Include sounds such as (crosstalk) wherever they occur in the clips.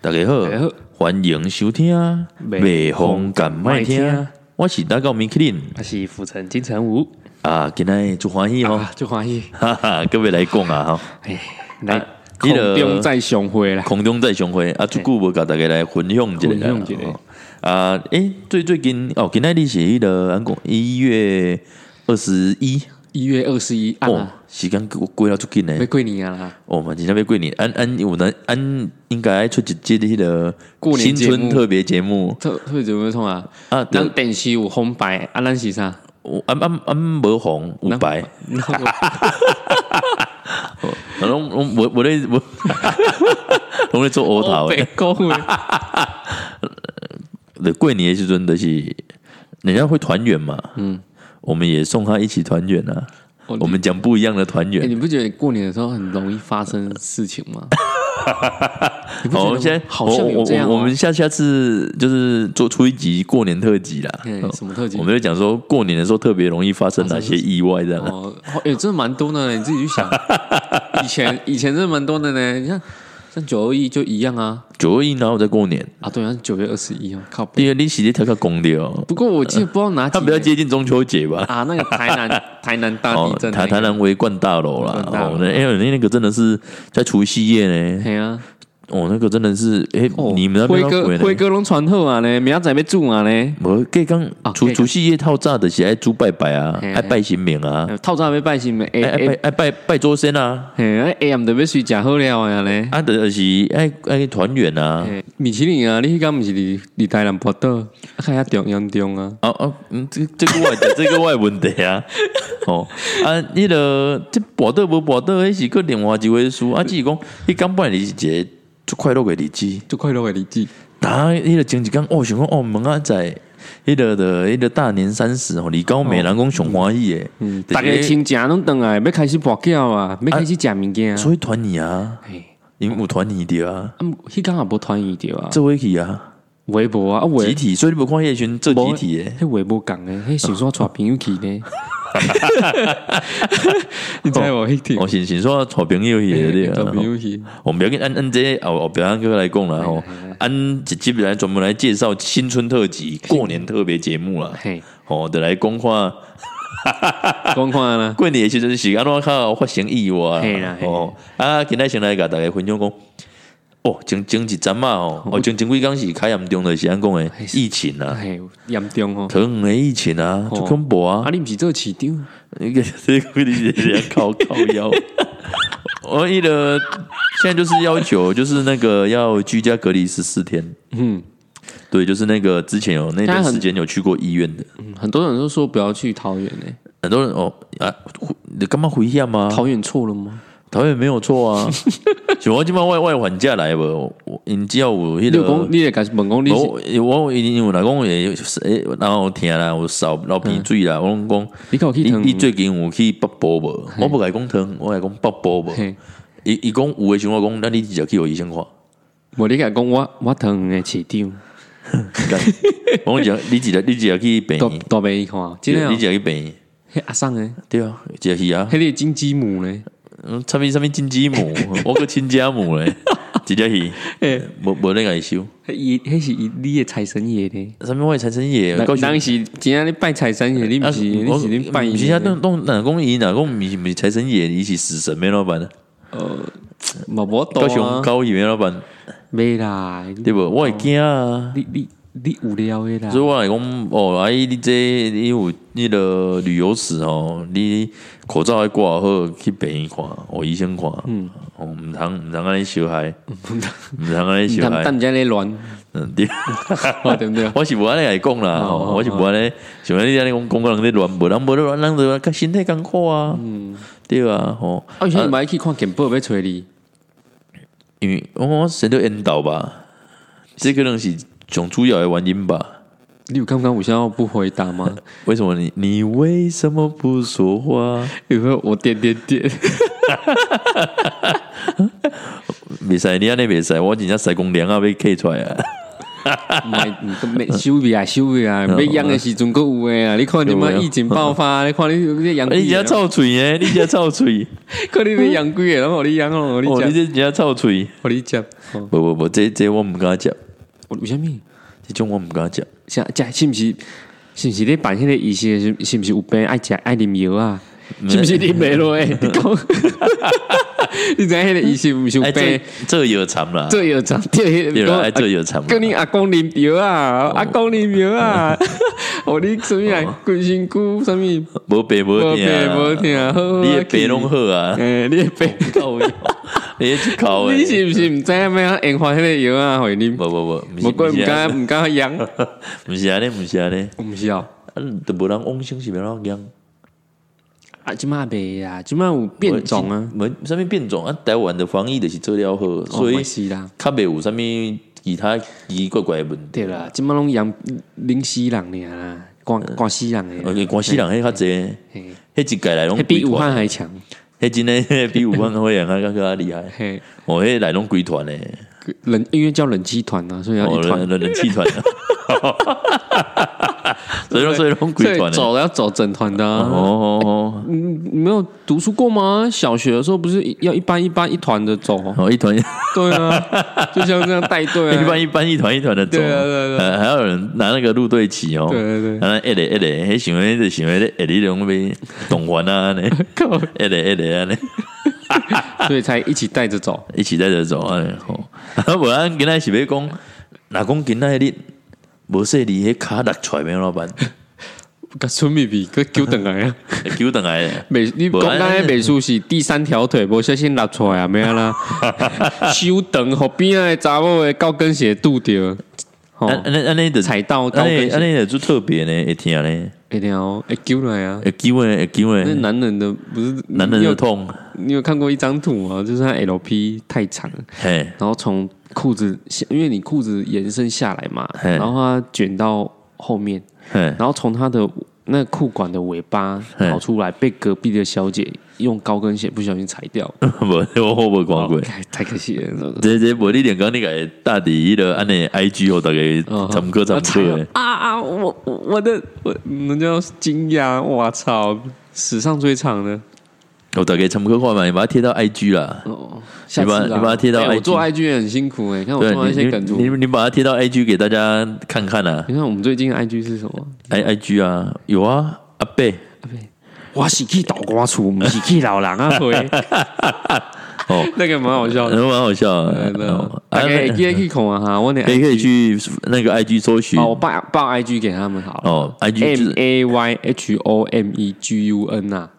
大家好，家好。欢迎收听《北风敢麦听》，我是大高米克林。我是浮城金城武。啊，今天做欢喜哦，啊，就欢喜，哈哈，各位来讲啊哈，哎，来啊空中再相会啦，空中再相会。啊，足久无甲大家来分享一下啦啊，诶，最最近哦，今天你是迄个咱讲一月二十一一月二十一哦啊，，时间过过了足紧呢。要，过年啊啦，哦嘛，今天要过年，安安有咱安应该爱出一节迄个新过年新春特别节目。特特别节目创啊？啊，对。咱电视有红白，啊，咱是啥？有安安安无红有白。(laughs) 然后 (laughs) 我我我咧我 (laughs) 我咧做乌头白诶，讲诶，的过年的时阵就是人家会团圆嘛，嗯，我们也送他一起团圆啊。哦我们讲不一样的团哎，圆。你不觉得过年的时候很容易发生事情吗？(laughs) 你不觉好，得现在好像有这样哦我我我们下下次就是做出一集过年特辑啦。什么特辑我们就讲说过年的时候特别容易发生哪些意外这样啊。哦，哎，真的蛮多的呢，你自己去想，(laughs) 以前以前真的蛮多的呢，你看像九二一就一样啊，九二一然后在过年，啊，对啊，九月二十一啊，靠北。因为你洗的调个公的哦，不过我记得不知道哪几它比较接近中秋节吧。啊，那个台南 (laughs) 台南大地哦，震那个，台台南围冠大楼啦。围，冠大楼。哦，那因为那那个真的是在除夕夜呢，嘿啊，哦，那个真的是，哎，哦你们那辉？哥辉哥拢传好啊呢，明仔载要煮啊呢，无，计讲除除夕夜套炸的是爱猪拜拜啊，爱拜神明啊，透早要拜神明，爱爱拜爱拜拜祖先啊，嘿，哎 AM 就要睡食好料啊呢。啊，就是爱爱团圆啊，嘿米其林啊，你迄敢毋是伫伫台南跋倒，啊，较遐重严重啊？哦哦，嗯，这这个外的 (laughs) 这个外问题啊，哦啊，你个这跋倒无跋倒，迄是个另外一回事。啊，只是讲迄刚本来是一个最快乐的日子。就快乐的日子，打迄个前一工，哦，想讲哦，门啊在迄个的迄个大年三十吼，离高美人讲上欢喜诶，大家亲戚拢倒来，要开始跋筊啊，要开始食物件啊。所以团年啊，嘿，因为有团年着啊，啊，迄工也无团圆着啊，做伙去啊，微博啊，啊集，体，所以你无看迄群做集体诶，迄微博讲诶，迄想说带朋友去呢。(laughs) (laughs) 你知无？迄天我先先说好朋友去的对带啊，(laughs) 朋友去，我们不要跟按按这后后边按哥来讲啦吼，按一集来专门来介绍新春特辑、过年特别节目啦，嘿，吼，的来讲看讲看啦，过年的时阵是安怎较发生意外嘿啦嘿。哦，啊，今仔先来甲大家分享讲，哦，前前一阵嘛哦，哦，前前几工是开严重的是安讲的疫情啊，严重哦。桃园的疫情啊，哦就恐怖啊啊，，你毋是做市长？那个 (laughs) 这个你是靠靠腰。我一的现在就是要求，就是那个要居家隔离十四天。嗯对，就是那个之前有那段时间有去过医院的，嗯，很多人都说不要去桃园呢，很多人哦啊，你干嘛回家吗？桃园错了吗？桃园没有错啊，(laughs) 像我今晚外外还价来无，我因只要有迄你有讲，个。你也敢问讲你是我我一定有来讲也诶，然后听啦，有扫流鼻水啦，我拢讲，你敢有去你糖？你最近有去北部无？我不甲伊讲汤，我来讲北部无。嘿，伊伊讲有诶时候我讲，那你直接去互医生看。无你敢讲我我糖园的市长，干我讲你直接你直接去病大院，大病看，真的你哦直接去病院，迄阿桑诶，对啊，直接去啊。迄个金鸡母呢？嗯，啥物啥物金鸡母，(laughs) 我个亲家母咧，直接去，(laughs) 诶，无无那个收。迄伊迄是伊你的财神爷呢？啥物我财神爷，人告诉人是真正咧拜财神爷，你毋是你我是咧拜伊不是啊，动动哪公伊哪公米米财神爷，伊是死神咩老板呢？嘛无多高雄啊，高义咩老板，没啦，对不？我会惊啊。你你你有聊的啦。所以，我来讲，哦，阿姨，你这你有你的旅游史哦，你口罩还挂好，去病院看，哦，医生看，嗯，哦，唔通唔通安尼小孩，唔通。安尼小孩，你看蛋家咧乱，嗯，对，(laughs) 哦对不对？我是无安尼来讲啦，哦吼，我是无安尼，像你安尼讲，讲个人咧乱，无人无咧乱，人就甲身体艰苦啊，嗯，对啊，吼，啊，以前你买去看健保要找你，因为我我神都引导吧，这可能是上主要的原因吧。你有刚刚我现在不回答吗？为什么你你为什么不说话？有没有我点点点？(laughs) 袂使，你安尼袂使，我真正使公粮啊被 K 出来啊！买 (laughs) 没收费啊，收费啊，没养的时阵够有诶啊！你看你妈疫情爆发，(laughs) 你看你你养你家臭嘴诶，你家臭嘴，看你没养贵诶，然后你养哦，你讲你这家臭嘴，我你讲，不不不，这这我唔敢讲，我为什么？这种我唔敢食。食食是不是是不是你办迄个医生？是是不是有病爱食爱啉药啊？是不是你没落诶？你 (laughs) 讲。你知迄个医生毋是病，这有惨啦，这有惨，对爱这有惨。跟你阿公啉药啊，阿公啉药啊，哦，你什么啊？规身躯什么？无病无病无病，你也病拢好啊？诶，你也病 (laughs) 够药，你是毋是毋知影咩研发迄个药啊？互你？无无无，无过毋敢毋敢养，(laughs) 毋是安尼，毋是安尼，毋是哦，都无人往生是要啷养？啊，即马袂啊，即马有变种啊，没啥物变种啊。台湾的防疫就是做了好，所以是啦，较袂有啥物其他奇怪怪的问题。对啦，即马拢养零死人尔啦，广广西人诶，广西人迄较济，迄一届来拢比武汉还强，迄真诶比武汉会员还更加厉害。嘿，我，迄来拢鬼团诶，冷因为叫冷气团啊，所以要一团冷气团。所 (laughs) (laughs) 以说，所以龙鬼团走要走整团的哦。你，没有读书过吗？小学的时候不是要一班一班一团的走？哦，一团。对啊，(laughs) 就像这样带队啊，一班一班一团一团的走，对对对，还有人拿那个路队旗哦，对对对，然后一嘞一嘞，还喜欢就喜欢咧，一哩龙被动环啊，呢，一嘞一嘞啊，呢，所以才一起带着走，一起带着走哎，好，不然跟他是要讲，哪讲跟他哩。无说你迄卡落出来咩老板？甲 (laughs) 孙秘密个揪等来啊，(laughs) 揪等来。美你讲刚才美术是第三条腿，无小心落出来啊，咩啦？(laughs) 修等后边啊，查某的高跟鞋拄着。哦，安安尼的踩到高跟鞋，安尼的就特别呢，会听呢，会听哦，会揪来啊，会揪诶，会揪诶。那男人的不是男人的痛。你有看过一张图吗？就是它 LP 太长，嘿，然后从。裤子，因为你裤子延伸下来嘛，然后它卷到后面，然后从它的那裤管的尾巴跑出来，被隔壁的小姐用高跟鞋不小心踩掉。(laughs) 不，我后不光棍，太可惜了。这这我你点刚那个大底的按那 IG 哦大概怎么个怎么个啊啊！我我的我那叫惊讶！我操，史上最长的。我大概怎么个话嘛？你把它贴到 IG 啦。哦。你把你把它贴到 IG，做 IG 也很辛苦哎。看我做一些梗图，你你把它贴到 IG 给大家看看啊。你看我们最近 IG 是什么？I IG 啊，有啊，阿贝阿贝，我是去倒瓜厝，不是去老人啊。(laughs) 哦，那个蛮好笑，的，蛮好笑。的。大家可以去看啊哈，我你可以去那个 IG 搜寻。哦，我报报 IG 给他们好了。哦，IG M A Y H O M E G U N 啊。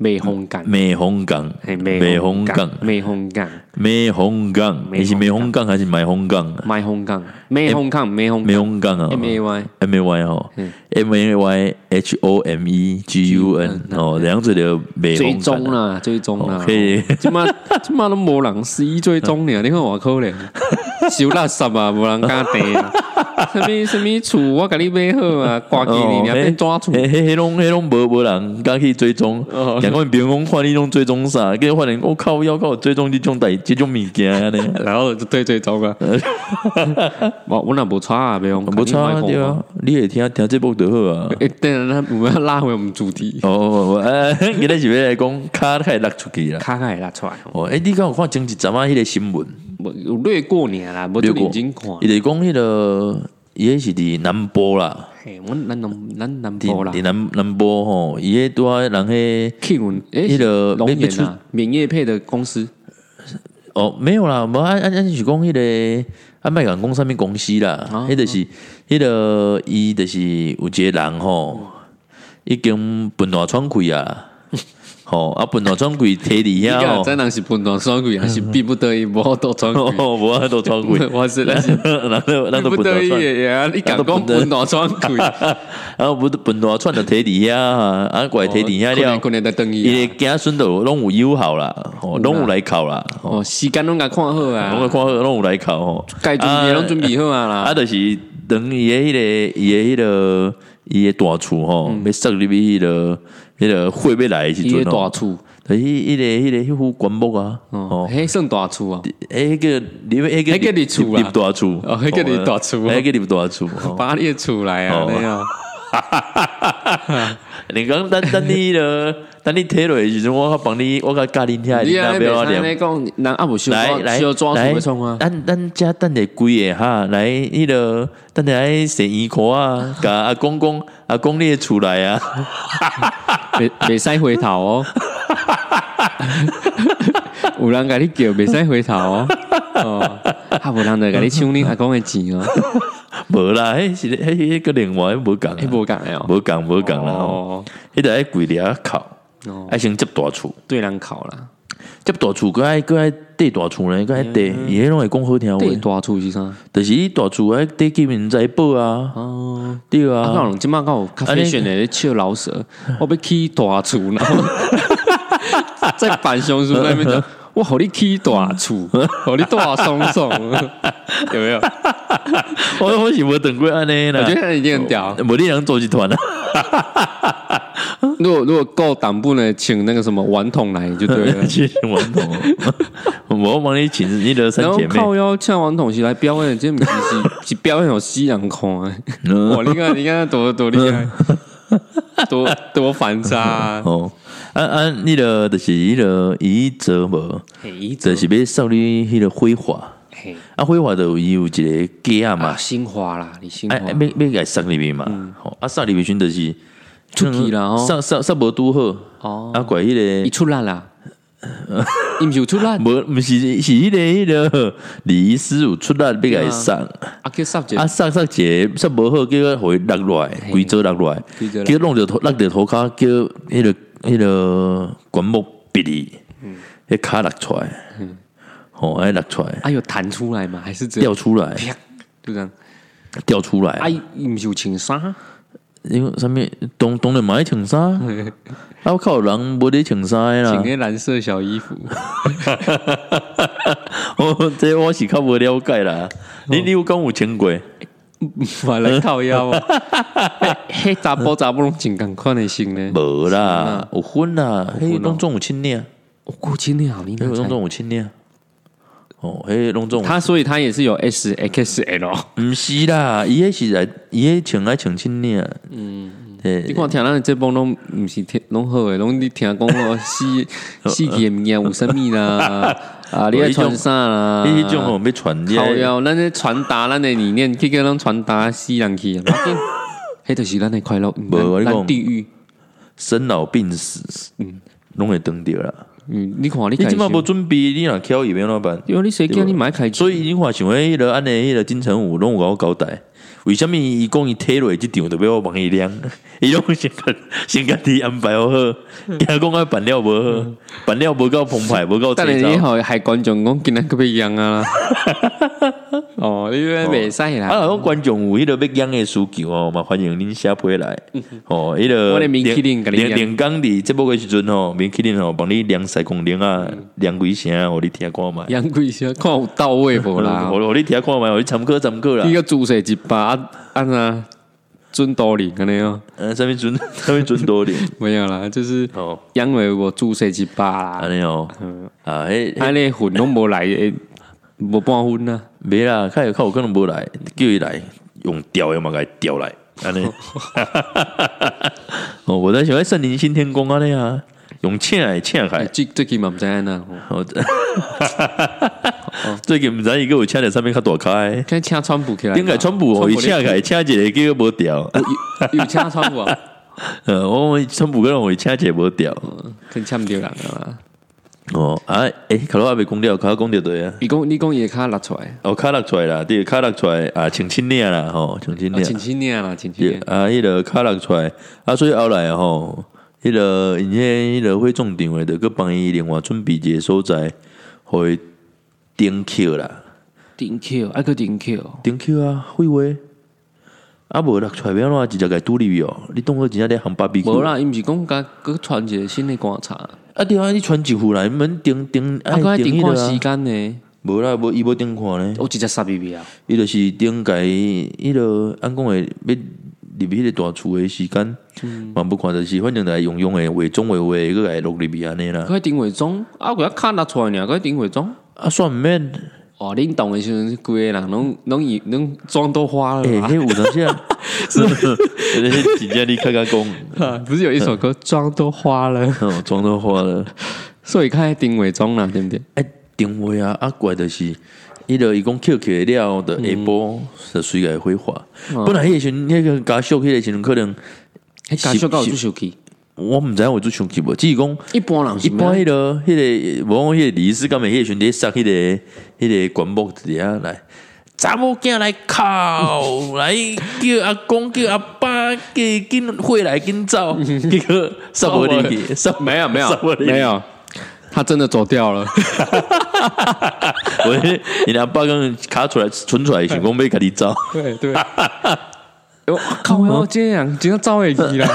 美红港，美红港，美红港，美红港，美红港，你是美红港还是买红港？买红港，美红港，美红，美红港啊，M A Y，M A Y 哦，M A Y H O M E G U N 哦，两者的美红港。追踪啦，追踪啦，可以，起码起码都无人十一追踪呢，你看我可怜，(laughs) 小垃圾啊，无人敢地啊。什么 (laughs) 什么厝，我甲你买好啊，(laughs) 挂机你你变抓厝，迄迄拢迄拢无无人敢去追踪，两个人别讲看你种追踪啥，跟换人我靠要靠追踪这种代这种物件呢，(laughs) 然后就对追踪啊，我我那不差啊，别用不差对啊，你也听听这部就好啊，诶，对啊，那我们要拉回我们主题。哦，我呃，今天是要来讲卡开拉出去了，卡开拉出来，哦，诶，你刚有看前几阵啊，迄个新闻。有略过年啦，无就认真看。伊是讲迄个，伊是伫南波啦。嘿，阮南南南南波啦。伫南南波吼，伊迄多人迄气温，迄个龙岩啊，免业配的公司。哦，没有啦，无按按按是讲迄个安麦港公上面公司啦，迄个是迄个伊就是有一个人吼，已经分大创开啊。哦，啊，本多装柜贴底下哦，真人是本多装柜，还是逼不得已无好多装柜，无好多装柜，(laughs) 我 (laughs) 是 (laughs) 那是，那都那都不得已呀，你敢讲本多装柜，然后不本多穿的贴底下啊，怪贴底下了，可能在等伊，伊家孙都拢有友好啦，哦，拢有来考啦，哦，时间拢甲看好啊，拢甲看好，拢有来考吼，该准备拢准备好啊啦，啊，就是等伊的迄个伊的迄个伊的大厝吼，要设入去迄个。迄个会要来时阵大厝，迄迄个迄个迄副棺木啊，哦，迄算大厝啊，迄个你迄个迄个你厝啊，大厝，哦，迄个你大厝，迄个你大厝，把你厝来啊，你啊，(laughs) 你讲等等你了，等你退落时阵，我帮你，我甲教你听，你那边你讲，人阿无来来来，等等加等下贵个哈，来迄个等下来洗衣裤啊，甲阿公公阿公你出来啊，(laughs) 别别使回头哦。(laughs) 有人甲你叫，袂使回头哦。哦，还无人在甲你抢你阿公的钱哦。(laughs) 无啦，迄是迄迄个另外无讲，无讲诶哦，无讲无讲啦。哦，迄个爱跪咧哭，爱先接大厝，对人哭啦。接大厝，佮爱佮爱缀大厝咧，佮爱缀，伊迄拢会讲好听话。缀大厝是啥？就是伊大厝爱缀居民财宝啊。哦，对啊。啊，即马有咖啡选咧笑老蛇，我要起大厝然后。(laughs) 在板熊叔那边讲，我好你起大厝，(laughs) 好你大松松，(laughs) 有没有？我我是无等过安尼啦，我觉得已经很屌，无你能做集团了。(laughs) 如果如果够胆部呢，请那个什么顽童来就对了，(laughs) 请顽童，(laughs) 我帮你请你的三姐妹，靠腰请顽童起来表演，这不是是表演有西洋空啊！哇，你看你看多多厉害，多多反差哦。啊啊！你的就是迄个伊泽无，就是要少你迄个辉华。啊，辉华就伊有一个家嘛，新华啦，你新华，要要甲塞入面嘛。啊，塞入面选就是出去啦，塞塞塞无拄好。哦，啊，怪迄个伊出力啦，(laughs) 伊毋是有出力，无毋是是迄个迄个李师有出力要甲伊送。啊，去塞啊，塞塞者煞无好，叫互落落来，规则落落来，叫弄着头落着涂骹，叫迄个。迄个棺木比例，迄骹落出来，哦，哎，落出来，啊，有弹出来吗？还是掉出来？就这样掉出来。哎，毋是有穿衫？因为上面冬冬天买穿衫，(laughs) 啊，我靠，人无得穿衫啦，穿个蓝色小衣服。(laughs) 哦，这我是较无了解啦。你你有讲有穿过？买来靠腰，(laughs) 嘿，查甫查甫拢真共款的性呢？无啦，有分啦，嘿，拢总有亲呢，有亲呢，你拢总有亲呢。哦，嘿，拢总他，所以他也是有 S X L，唔是啦，伊迄是来，伊迄穿来穿亲呢。嗯，你看听咱这帮拢唔是听拢好诶，拢你听讲哦，死 (laughs) 死去物件有生命啦。(laughs) 啊！你爱穿啥啦？你迄种哦，要传好呀咱咧传达咱的理念，去叫咱传达死人去。(laughs) 迄就是咱的快乐，无咱地狱生老病死，嗯，拢会登掉啦。嗯，你看你你今嘛无准备，你若敲伊要怎办？因为你谁叫你买开？所以你看，像迄落安尼，迄落金城武拢有甲我交代。为什么伊讲伊退落即场，就要我帮伊量？(laughs) 伊拢先甲先甲己安排好，惊讲啊办了无好，办了无够澎湃，无够。但是你好，还观众讲今日个要养啊？(laughs) 哦，你为未使啦。啊，讲观众有迄个要养的需求哦，嘛欢迎恁下陪来。哦，迄个连连连刚伫节目个时阵哦，免去恁哦，帮你量晒功能啊，量几声，我你听看嘛。量几声，看有到位无啦？(laughs) 我我你听看嘛，我参考参考啦。一个注射一把。按啊，准多领可能要，呃，(laughs) 上面准上面准多领 (laughs) 没有啦，就是哦，因为我注射一把啦，安尼哦，啊，诶，安尼混拢无来，无半分呐，没啦，看有看有可能无来，叫伊来用调的嘛，给调来，安尼，(laughs) 哦，我在想在圣灵新天宫安尼啊。用请来请来，最最近嘛毋知安呐，(laughs) 最近唔知伊个有请在上面较大开，看请川普起来，应该川普哦，伊请开请一个叫无调，有请川普啊，(laughs) 呃，我川普个人会请一个无调，跟请唔掉人啊，哦啊，诶，卡罗阿袂讲掉，卡讲掉对啊，你讲你讲伊卡落出来，哦，卡落出来啦，对，卡落出来啊，请亲念啦，吼，请亲念，请亲念啦，请亲念，啊，伊个卡落出来，啊，所以后来吼。迄个，因迄迄个会种场诶，着佮帮伊另外准备一个所在，互伊顶桥啦。顶桥，爱个顶桥。顶桥啊，废话。啊，无啦出来要怎，直接甲拄入去哦。你当做真正咧行芭比。无啦，伊毋是讲甲佮传一个新的观察。啊，对啊，你传一户来，门顶顶，啊，佮顶看时间呢？无啦，无伊无顶看呢。我直接杀 B B 啊！伊著是顶改，伊著按讲诶，要入迄个大厝诶时间，嘛不看就是反正来用用诶伪装伪伪个来录入去安尼啦。可以顶伪装，啊，我要看得出来尔，可以顶伪装，啊，算毋免。哦，恁动诶时阵，规个人拢拢以拢妆都花了。诶，迄有当时啊，(laughs) 是，真正你看看讲，不是有一首歌，妆都花了，妆都花了，所以看定位装啦，对不对？哎，定位啊，啊怪的是。伊个伊讲 Q 起了的下晡是水个挥霍，本来迄个时迄个加速迄个时阵可能加速到就生气，我毋知影我做生气无，只是讲一般人一般迄个迄个无讲迄个李师干咪迄个时阵塞迄个迄个管木底下来，查某囝来哭 (laughs) 来叫阿公叫阿爸叫紧回来紧走，(laughs) 结果杀无你去，杀没有没有没有。他真的走掉了。(laughs) 我，你阿爸刚卡出来、存出来，想讲被卡你走。对对。我靠！我这样，这样照会记啦。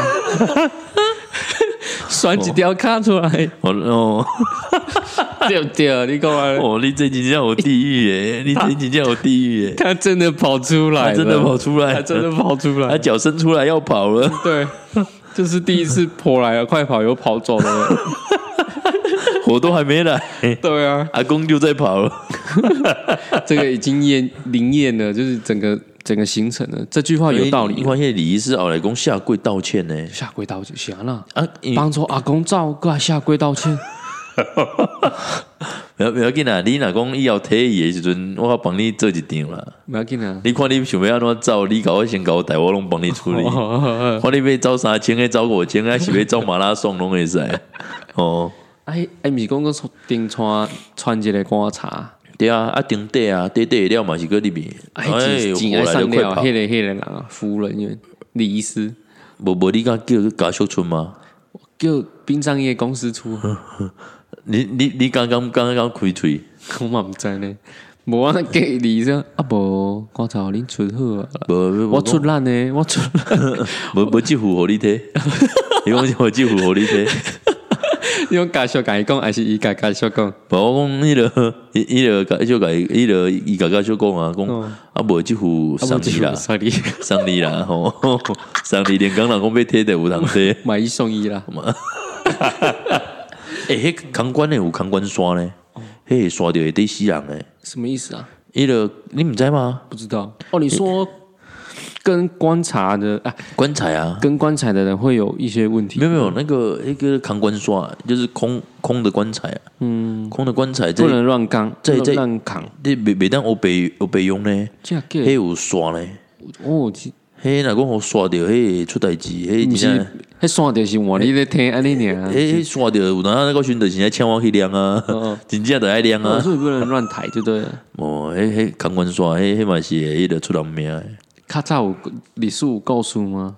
选几条卡出来。哦。(laughs) 对不对？你讲啊。哦，你这几天有地狱耶！你这几天有地狱耶！他真的跑出来，真的跑出来，他真的跑出来，他脚伸出来要跑了。对，就是第一次跑来了，快跑又跑走了。(laughs) 我都还没来，对啊，阿公就在跑了，(laughs) 这个已经验灵验了，就是整个整个行程呢。这句话有道理。关键李医师后来公下跪道歉呢，下跪道歉行了啊，帮助阿公照过来下跪道歉。不要不要紧啊！你老公以后退役的时阵，我帮你做一张啦。不要紧啊！你看你想要安怎走，你搞我先搞我带我拢帮你处理。看你要走三千，要走五千，还是要走马拉松拢会使哦。哎哎，毋是讲个顶穿穿一个观察，对啊，啊顶底啊，底底料嘛是搁里面，哎，进来上了，迄个迄个人啊，夫人因为李医师，无无你讲叫加速村吗？叫殡葬业公司出，(laughs) 你你你刚刚刚刚开吹，(laughs) 我嘛毋知呢，无啊给李生啊无，我操恁出好啊，无我出烂呢，(laughs) 我出，无无几符合你睇，你讲我几符合你睇。(laughs) 用介绍甲伊讲，还是伊家介绍讲？无我讲，迄个，迄个介绍甲伊，迄个伊家介绍讲啊，讲啊，无即副送你啦，(laughs) 上你啦，吼，(laughs) 送你连工人讲要贴的有通贴，买一送一啦。诶，迄空管诶有空管刷呢，迄刷掉会得死人诶。什么意思啊？迄个你毋知吗？不知道。哦，你说。跟棺材的啊，棺材啊，跟棺材的人会有一些问题。没有没有，那个一个扛棺刷，就是空空的棺材啊，嗯，空的棺材不能乱扛，在在乱扛。你每每当我备我备用呢，还有刷呢。哦，嘿，那讲我刷掉，嘿出代志，嘿，你是嘿刷掉是我你在听安尼呢？嘿，刷掉，有哪那个孙子现在千万去量啊，真正的爱量啊，所以不能乱抬，对不对。哦，嘿嘿，扛棺刷，嘿嘿嘛是迄个出人命。较早有历史有故事吗？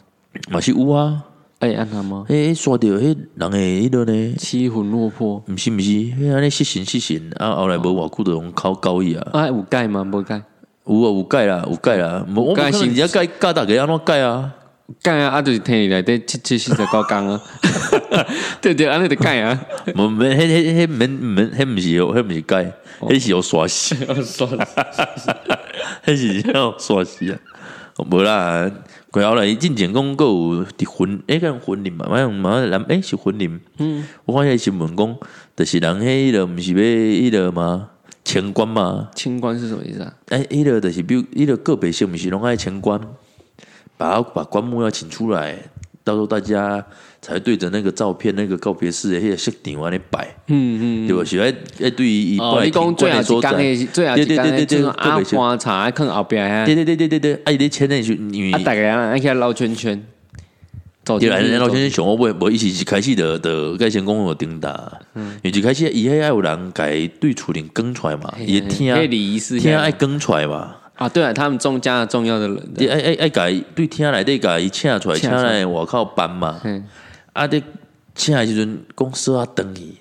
嘛是有啊，哎安那吗？哎，刷掉迄人诶迄落呢？七魂落魄？毋是毋是，迄安尼失神失神，啊后来无偌久着拢考高伊啊。啊有改吗？无改？有啊有改啦，有改啦。无我改是人家改教大家安怎改啊？改啊，啊就是听伊内底七七四十九工啊。(laughs) 对对，安尼就改啊。无免，迄迄迄免免，迄毋是迄毋是改，迄是要刷死，(laughs) 刷死，(laughs) 迄是要刷死啊。无啦，过后来进前讲个有伫婚，诶，个婚礼嘛，马上马上人，诶，是婚礼。嗯，我看迄新闻讲，就是人迄个毋是要迄个嘛？清官嘛？清官是什么意思啊？诶，迄个就是比如，迄个个别性毋是拢爱清官，把把棺木要请出来，到时候大家。才对着那个照片，那个告别式的那个设定往里摆，嗯嗯，对吧？喜欢诶，对于一般听观来说，对对对对对，阿花茶看后边啊，对对对对对对，啊，你签那去，你啊，大家啊，起来绕圈圈，对来绕圈圈，熊我不我一起去开始的的盖先公有叮哒，嗯，一开始以后爱有人改对处理更出来嘛，也听听爱更出来嘛。啊，对啊，他们中加重要的人，哎哎哎，改对听来对改请出来，请来我靠搬嘛。啊！伫请诶时阵，公司啊等伊，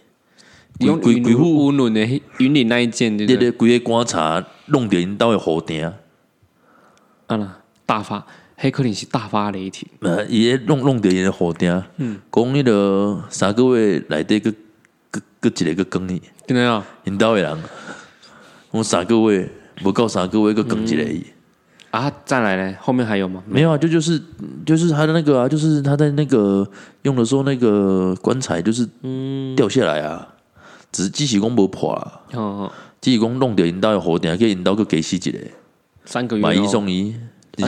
用鬼鬼户温润的云林那一件，对对，规个观察弄点因兜的好顶，啊。啦，大发黑可能是大发雷霆，呃，伊弄弄点因的好顶，嗯，讲迄个三个月内底个个个一个个更伊，真的啊，因兜的人，讲三个月无够三个月个更一个伊。啊，再来嘞，后面还有吗？没有啊，就就是就是他的那个啊，就是他在那个用的时候，那个棺材就是嗯。掉下来啊，只是机器工不破啊，哦，机器工弄掉引导要火点，可以引导个给洗几嘞，三个月买一送一，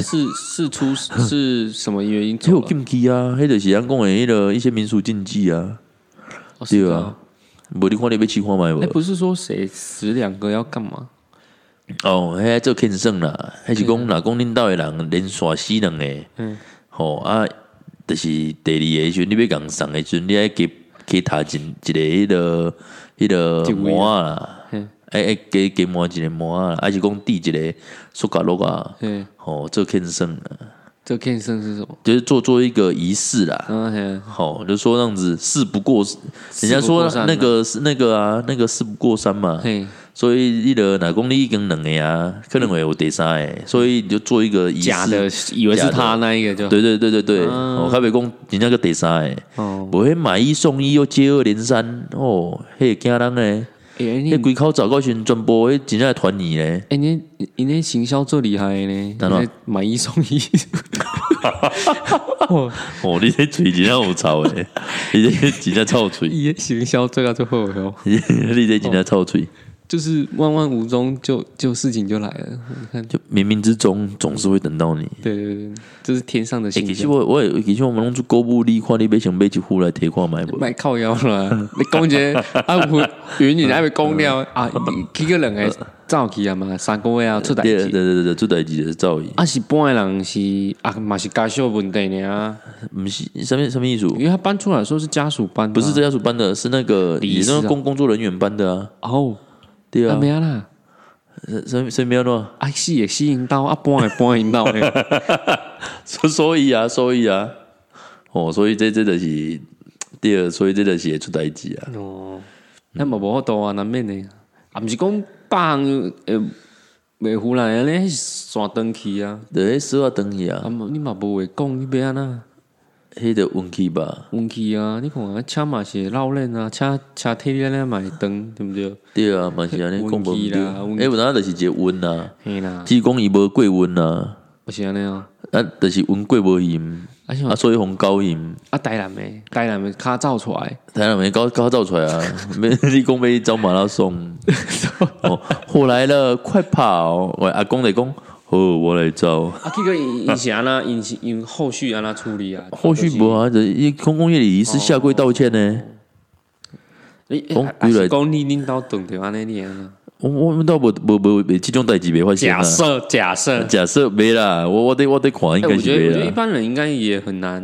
是是出 (laughs) 是什么原因？有禁忌啊，黑的是阳公的那个一些民俗禁忌啊，对啊，无你看你被气化买不？哎，不是说谁死两个要干嘛？哦，迄做庆生啦，迄是讲若讲恁兜诶人连续死两个，嗯，吼啊，就是第二个时阵，你要共送诶时阵，你爱给给他进一个迄个迄个膜啦，哎哎，给给膜一个膜啊，还是讲递一个塑胶落啊，嗯，吼做庆生啦，做庆生是什么？就是做做一个仪式啦，嗯，好，就说那样子事不过，人家说那个是那个啊，那个事不过三嘛，嘿。所以你的哪公里已经两个啊，可能会有第三个，所以你就做一个假的，以为是他那一个就。对对对对对，我开别讲人家个第三个，哦，不会买一送一又接二连三哦，嘿惊人呢，那龟口早高群转播，诶，真正团你嘞，哎，你你那行销最厉害呢，买一送一，(laughs) 哦，你这嘴真正有臭诶，(laughs) 你这真正臭嘴，(laughs) 行销最个最好哟，你这真正臭嘴。就是万万无中就就事情就来了，你看，就冥冥之中总是会等到你。对对对，这是天上的星。其实我我也，其实我们弄出购物力，看你别想买一户来提款买不？(laughs) 买靠腰了，你讲这 (laughs) 啊，云你还没讲了啊？(laughs) 几个人诶，造起啊嘛，三个月啊出代志。对对对对，出代志是造诣。啊是搬的人是啊嘛是家属问题呢？不是什么什么意思？因为他搬出来说是家属搬，不是家属搬的，是那个也是工工作人员搬的啊。哦。对啊，没有啦，谁谁没有咯？啊，死也吸引到，啊，搬也搬引到嘞。所以啊，所以啊，哦，所以这这就是第二，所以这就是会出代志啊。哦，那么无好多啊，难免的。啊，毋是讲帮呃，袂胡来咧，山登去啊，对，山啊登去啊。啊，你嘛无话讲，你别安那。迄个运气吧，运气啊！你看啊，车嘛是老练啊，车车体力咧嘛会长，对毋对？对啊，嘛是安尼讲无啦。哎，有哪就是一个温呐，只讲伊无过温呐，不是安尼啊？啊，就是温过无盐，啊，所以红高盐。啊，台南诶，台南诶，卡走出来，台南诶，高高造出来啊！(laughs) 没你讲要走马拉松，(laughs) 哦，火来了，快跑！喂，阿公来讲。哦，我来找。啊，这个影影响呢？(laughs) 影影后续安那处理啊。(laughs) 后续无啊，这一空工业里是下跪道歉呢。你还是讲你领导懂得安尼念啊？我我们倒不不不这种代志没发生。假设假设假设没啦，我我得我得看应该是没啦。一般人应该也很难。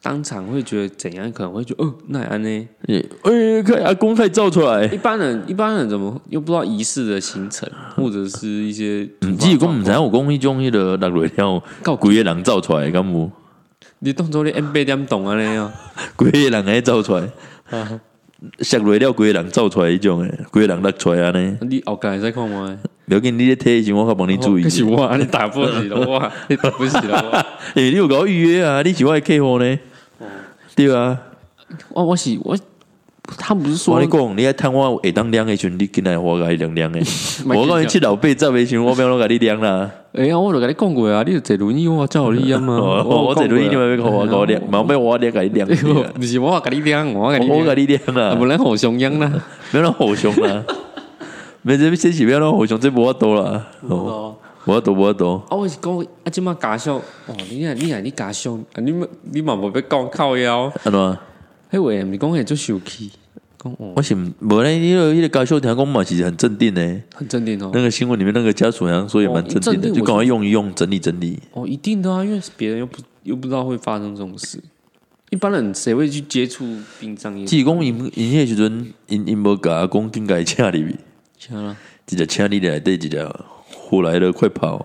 当场会觉得怎样？可能会觉得哦，那安呢？哎，看阿公太造出来。一般人一般人怎么又不知道仪式的行程，或者是一些？嗯，自己讲唔知，我讲一种迄个六月了，靠鬼个人造出来，敢无？你当做你 N 八点懂啊？你哦，(laughs) 鬼个人爱造出来。下落了，鬼个人造出来一种诶，鬼个人落出来安尼。你后盖再看吗？不要紧，你咧提醒我，我帮你注意。可是我，你打不起了我，你 (laughs) 打不起了我。诶，(laughs) 你有搞预约啊？你喜欢客户呢？对啊，我我是我，他不是说你讲，你爱探我会当量的时，你进来我甲你量量的。我讲 (laughs) 你七老八十的时，我不要甲你量啦。哎呀，我都甲你讲过啊，你坐轮椅我照你啊 (laughs) 嘛。我坐轮椅你咪要我我量，冇咩我量甲你量。不是我甲你量，我甲你我甲你量啦。不能互相量啦，(laughs) 不要互相啦。没这这是不要让互相，这无法多啦。哦。我多我多。啊，我是讲啊，即马家属哦，你啊你啊你家属啊，你你嘛无要讲靠腰。啊喏，迄话毋是讲会做受气。讲我是无咧，因为迄个家属听讲嘛，其实很镇定诶，很镇定哦。那个新闻里面那个家属好像说也蛮镇定的，就赶快用一用，整理整理。哦，一定的啊，因为别人又不又不知道会发生这种事。一般人谁会去接触殡葬业？济公因因迄时阵因因无甲讲应该请里面，请了，直接请你来对直接。火来了，快跑！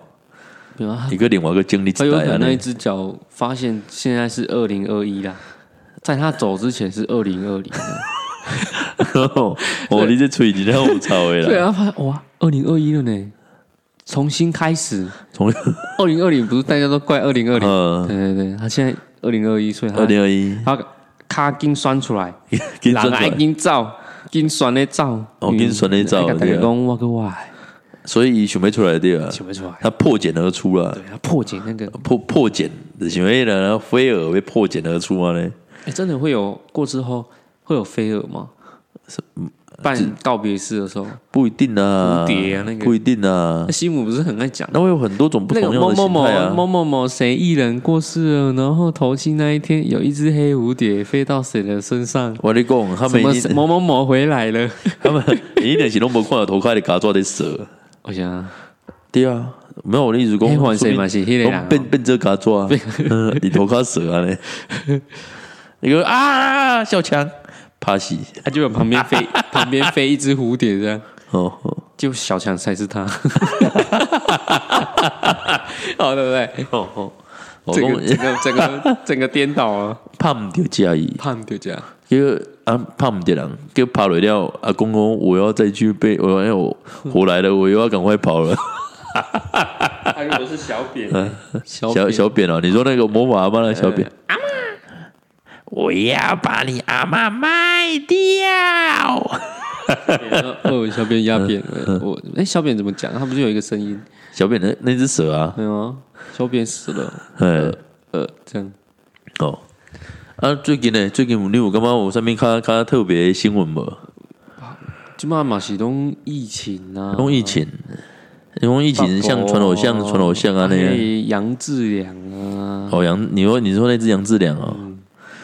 一个另外一个经历，他有可能那一只脚发现现在是二零二一啦，在他走之前是二零二零。(laughs) 哦，你这吹真好吵的啦！对啊，发现哇，二零二一了呢，重新开始。从 (laughs) 二零二零不是大家都怪二零二零？对对对，他现在二零二一，所以二零二一，他卡 (laughs) 筋酸出来，人爱筋照，筋酸的照，哦，筋酸的照，大家讲我个哇。所以选不出来对啊，选不出来，他破茧而出了，对，他破茧那个破破茧，选为了飞蛾被破茧而出吗？呢？哎，真的会有过之后会有飞蛾吗？是。办告别式的时候不一定啊，蝴蝶啊那个不一定啊。西姆不是很爱讲，那会有很多种不同样的形态啊。某某某谁艺人过世了，然后头七那一天有一只黑蝴蝶飞到谁的身上。我你讲，他们某某某回来了，(laughs) 他们一点行动不看到头快的嘎抓的蛇。我想，对啊，没有我的意思讲，换谁嘛是黑人，变变这嘎抓，(laughs) 你头卡蛇啊嘞。你个啊，小强。趴西，他就往旁边飞，(laughs) 旁边飞一只蝴蝶这样，哦，就小强才是他，好 (laughs) 对不对？哦哦，这个整个整个整个颠倒啊，怕唔掉家意，怕唔掉家，叫啊怕唔掉人，叫跑了掉啊公公，我要再去被我要我来了，我又要赶快跑了。他如果是小扁，小小扁哦，你说那个魔法阿妈的小扁阿妈。我要把你阿妈卖掉。哦，小扁压扁，我哎，小扁怎么讲？他不是有一个声音？小扁的那只蛇啊？没有啊，小扁死了。呃呃，这样。哦，啊，最近呢？最近你有干嘛？我上面看看特别新闻不？今嘛马西东疫情啊，东疫情，因为疫情像传偶像、传偶像啊那样。杨志良啊，哦杨，你说你说那只杨志良啊？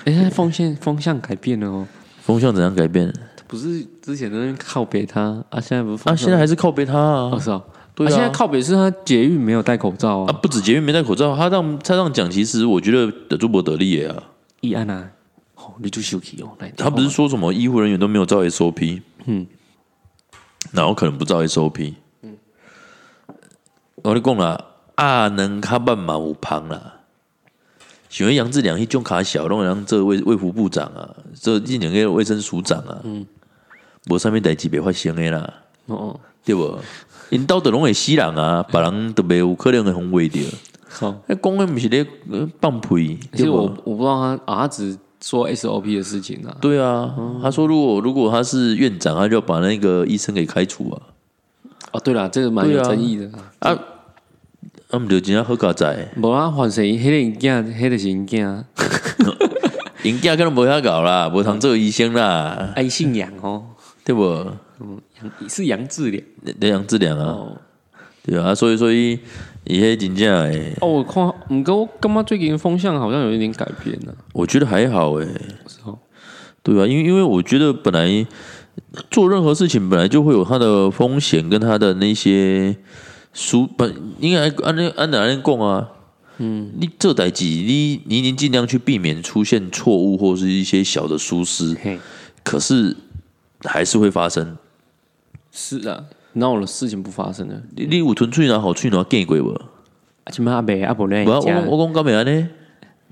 哎，风向风向改变了哦。风向怎样改变？不是之前都靠北他啊，现在不是啊，现在还是靠北他啊。是啊，对啊。现在靠北是他捷运没有戴口罩啊。不止捷运没戴口罩，他让他让讲，其实我觉得得朱伯得利啊。易安啊，哦，你就休息哦。他不是说什么医护人员都没有照 SOP，嗯，然后可能不照 SOP，嗯，我你讲了啊，能卡半马五旁啦。喜欢杨志良一种卡小，弄让这卫卫福部长啊，这一两个卫生署长啊，嗯，无上面代志别发生的啦，哦，对不？因到的拢会死人啊，别人都袂有可能会红卫掉。好，那公安不是咧放屁？其实我我不知道他啊，他只说 SOP 的事情啊。对啊，他说如果如果他是院长，他就把那个医生给开除啊。哦，对了，这个蛮有争议的啊。啊，毋着真正好加载，无啊，换成迄个因囝，迄个是因囝，(laughs) 因囝可能无遐搞啦，无通做医生啦。爱姓杨哦，对不？嗯，杨是杨志良，对杨志良啊，对啊，所以所以伊迄真正诶。哦，我看毋过我感觉最近风向好像有一点改变了。我觉得还好诶，对啊，因为因为我觉得本来做任何事情本来就会有它的风险跟它的那些。输本应该按那按哪样讲啊？嗯，你这代机，你你已经尽量去避免出现错误或是一些小的疏失，可是还是会发生。是啊，那我的事情不发生了。你你有纯粹拿好去拿见过不？啊，起码阿伯阿伯咧，我我讲干咩安尼？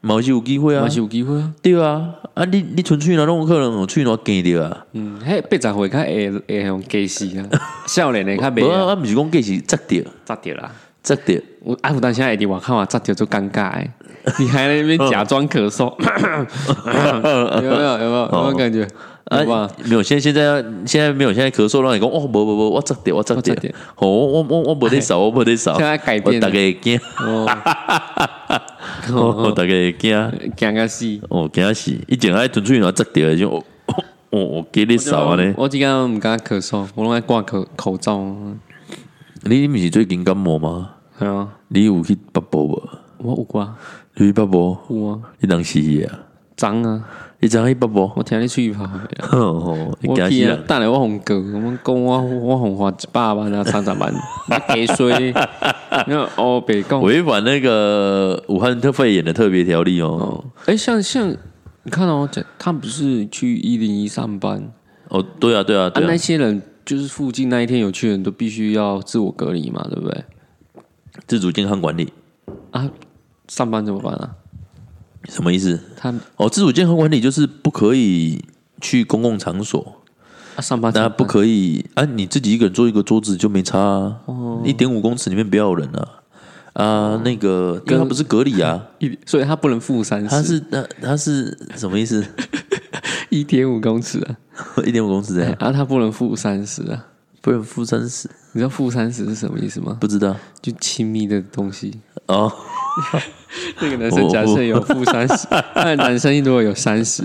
嘛是有机会啊，嘛是有机会啊，对啊，啊你你纯粹那种可能有喙拿见着啊，嗯，迄八十岁较会会用计死啊，(laughs) 少年的较袂啊，啊毋是讲计时扎着，扎着啦，扎着，我阿福当现在伫外口啊，扎着就尴尬诶，(laughs) 你还在那边假装咳嗽，(laughs) 有没有？有没有？有没有感觉？啊，没有，现现在要现在没有，现在咳嗽让你讲哦，不不不，我扎点，我扎点，哦，我我我我不得少，我不得少，(laughs) 现在改变，大概惊。哦，(laughs) 大概惊惊个死，哦，惊死！一前爱纯粹拿摘掉就，哦，我给你扫啊咧。我今天唔敢咳嗽，我拢爱挂口口罩。你毋是最近感冒吗？系啊。你有去北部无？我有挂。你去北部？有啊。你当时啊？脏啊！你怎去北部？我听你出去跑。我去啊！等下我红哥，我们讲我我红花一百万啊，三十万，(laughs) 给税。那哦，北讲违反那个武汉特肺炎的特别条例哦。哎，像像你看哦，他不是去一零一上班哦？对啊，对啊，啊，那些人就是附近那一天有去的人都必须要自我隔离嘛，对不对？自主健康管理啊，上班怎么办啊？什么意思？他哦，自主健康管理就是不可以去公共场所啊，上班那不可以啊，你自己一个人坐一个桌子就没差啊，一点五公尺里面不要有人啊啊，那个因为他不是隔离啊，(laughs) 所以他不能负三十，他是那他是什么意思？(laughs) 一点五公尺啊，(laughs) 一点五公尺啊，他不能负三十啊。不能负三十。你知道负三十是什么意思吗？不知道，就亲密的东西哦。(laughs) 那个男生假设有负三十，(laughs) 那男生如果有三十，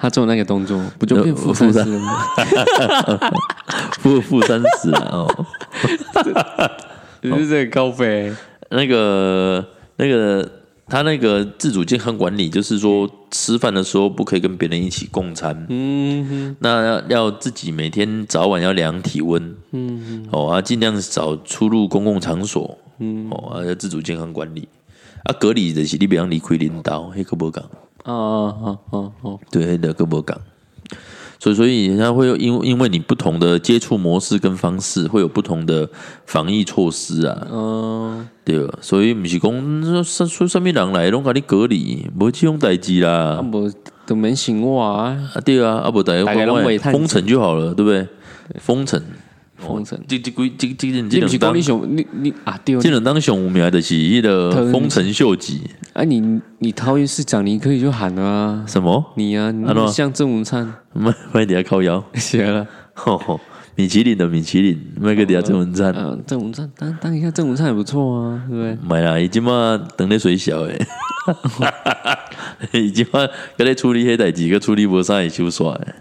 他做那个动作不就变负三十了吗？负负三十哦，(laughs) 你是这个高飞那个那个他那个自主健康管理，就是说吃饭的时候不可以跟别人一起共餐。嗯哼，那要要自己每天早晚要量体温。嗯哦啊，尽量少出入公共场所。嗯哦啊，要自主健康管理。啊，隔离就是你不要离开领导，黑可不讲。哦哦哦哦，对，黑的可不讲。所以，所以人家会有因因为你不同的接触模式跟方式，会有不同的防疫措施啊。嗯，对，所以不是讲说说上面人来拢甲你隔离，无这种代志啦。啊，无都免生活啊。啊，对啊，啊不大家封城就好了，对不对？封城。封城，这这规这这这你不是讲你熊你你啊对，这能当熊五名的是一个丰臣秀吉。啊，你你桃园市长，你可以就喊啊，什么？你啊，你像郑文灿，麦麦底下靠腰，写了，米其林的米其林，麦个底下郑文灿，嗯，郑文灿当当一下郑文灿也不错啊，对不对？买了，已经嘛等那水小诶，已经嘛跟你处理黑代几个处理不上也修耍诶，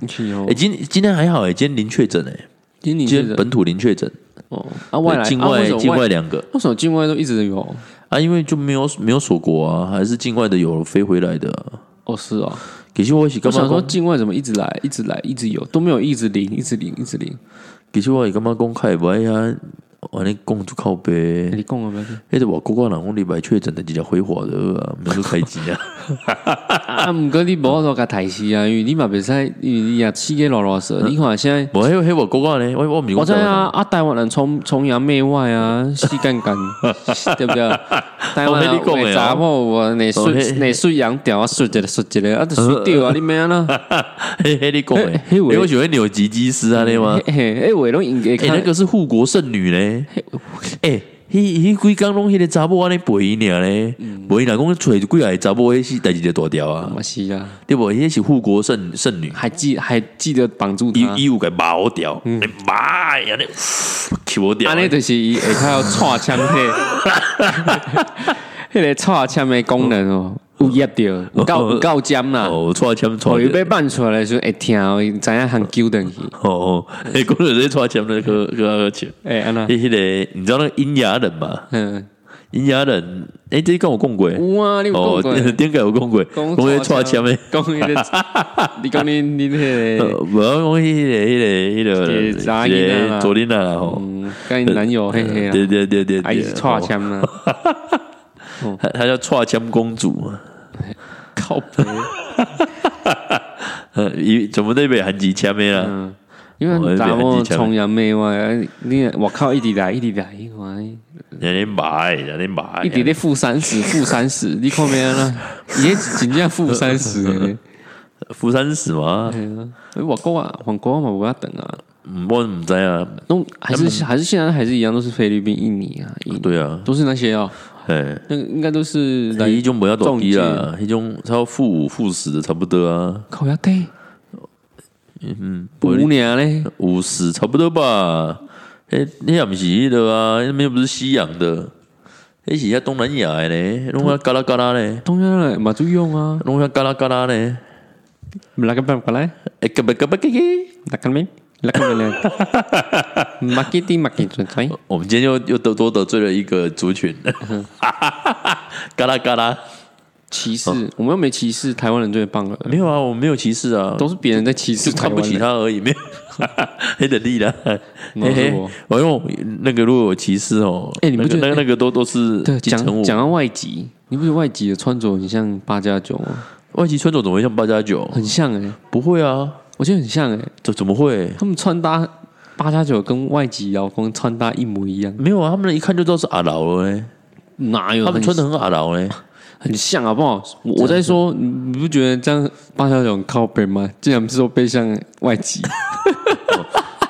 哎，今今天还好诶，今天零确诊诶。今年本土零确诊哦，啊外来境外境外两个，为什么境外都一直有啊？因为就没有没有锁国啊，还是境外的有飞回来的哦，是啊。其实我是想说，境外怎么一直来，一直来，一直有，都没有一直零，一直零，一直零。其实我是干嘛公开不哎呀？我你讲就靠背，你讲啊，迄个外国人讲礼拜确诊的比较辉煌的，没有开机啊。啊，毋过你无法说甲台戏啊，因为你嘛袂使，因为你也起个老老实。你看现在，无迄迄外国人呢，我我我知啊，啊台湾人崇崇洋媚外啊，(laughs) 死干干，(laughs) 对不对？(laughs) 台湾人为查某，我内水内水羊屌啊，水一个水一个啊，就水掉啊，你咩啦？嘿嘿，你讲诶，因为喜欢扭吉吉斯啊，你吗？诶，我拢应该看那个是护国圣女嘞。诶，迄迄几工拢迄个查某安尼陪伊尔咧，陪伊若讲揣几个查某，迄是代志就大条啊。嘛是啊，对无？迄是护国圣圣女，还记还记得绑住伊伊物给毛掉，妈呀，那扣掉。安尼就是伊下骹要插枪嘿，(laughs) 迄个插枪的功能哦。有压着，够够尖啦！哦，错签错，伊被办出来时候会听，知影很纠等去。哦，哎，工人在错签那个个个签。哎，安娜，迄个你知道那个阴阳人吗？嗯，阴阳人，哎，这跟我共轨。哇，你有共轨？点解 (laughs) 有共轨？共轨错签的。共轨的。你讲你你那个，我讲迄个迄个 (laughs) 迄个啥人啊？昨天啊，吼，跟男友嘿嘿对对对对，还是错签啊？他他叫错签公主。靠背，(laughs) 呃，一怎么那边很几千没了？因为咱们崇洋媚外，你我靠，一直来，一直来，因为人家买，人家买，一直在负三十，(laughs) 负三十，你看没了？也仅仅负三十，(laughs) 负三十嘛？哎，我国啊，我国嘛，我要等啊，我唔知啊，都还是还是现在还是一样，都是菲律宾、印尼。啊，对啊，都是那些哦。哎，那个应该都是一种不要多低啦，一种超负五负十的差不多啊。靠要低，嗯，五年嘞，五十差不多吧。哎，你也不是的啊，那边又不是西洋的，那是在东南亚的嘞，弄下嘎啦嘎啦嘞，东南亚嘛就用啊，弄下嘎啦嘎啦嘞，来个办法来，哎，嘎巴嘎巴叽叽，来个咩？来个咩 (laughs) 我们今天又又多多得罪了一个族群，(laughs) 嘎啦嘎啦，歧视，我们又没歧视，台湾人最棒了。没有啊，我们没有歧视啊，都是别人在歧视，看不起他而已，没有 (laughs) 黑的力啦。嘿嘿，我用那个如果有歧视哦，哎，你不觉得那个都都是讲讲到外籍，你不觉得外籍的穿着很像八加九吗？外籍穿着怎么会像八加九？很像哎，不会啊。我觉得很像哎，怎怎么会？他们穿搭八加九跟外籍劳工穿搭一模一样。没有啊，他们一看就知道是阿劳了哎，哪有？他们穿的很阿劳嘞，很像好不好？我在说，你不觉得这样八加九靠背吗？竟然不是说背向外籍？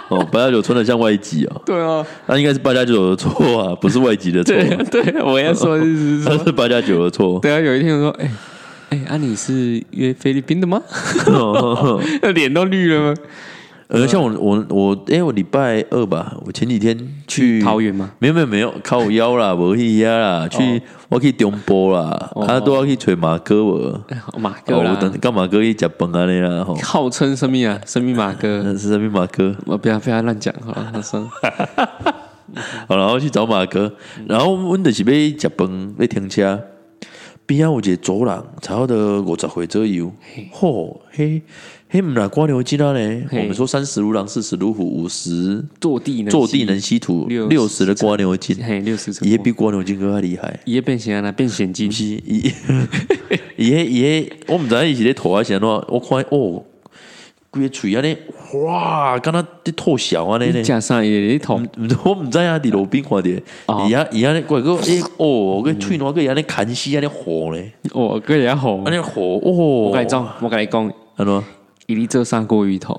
哦，八加九穿的像外籍啊？对啊，那应该是八加九的错啊，(laughs) 不是外籍的错。对，我要说的是，他 (laughs) 是八加九的错。对啊，有一天我说，哎。哎，啊，你是约菲律宾的吗？那 (laughs) 脸都绿了吗？呃，像我我我，因为，我礼拜二吧，我前几天去桃园吗？没有没有没有，(laughs) 靠腰啦，我去压啦，去我去中波啦，他都要去吹马哥我，马哥啦，等干马哥去食饭啊你啦，号称生命啊，生命马哥，是生命马哥，我不要不要乱讲哈，好，然后 (laughs) 去找马哥，然后我们就是要食饭，要停车，边啊有一个走廊，差不多五十岁左右，嚯嘿。嘿，唔啦，瓜牛筋啊呢？我们说三十如狼，四十如虎，五十坐地坐地能吸土，六十的瓜牛筋，嘿，六十也比瓜牛筋更加厉害。也变形 (laughs) 啊，变险金。也也也，我唔知伊是咧吐啊，先喏，我看哦，规个嘴安尼，哇，敢若伫吐小安尼咧。加上也咧吐，我唔知啊，伫路边看着，伊啊伊啊咧，怪个诶，哦，个喙喏个安尼砍死安尼火咧，哦，个也火，安尼火，哦，我跟你讲，我跟你讲，安怎？伊哩做砂锅鱼头，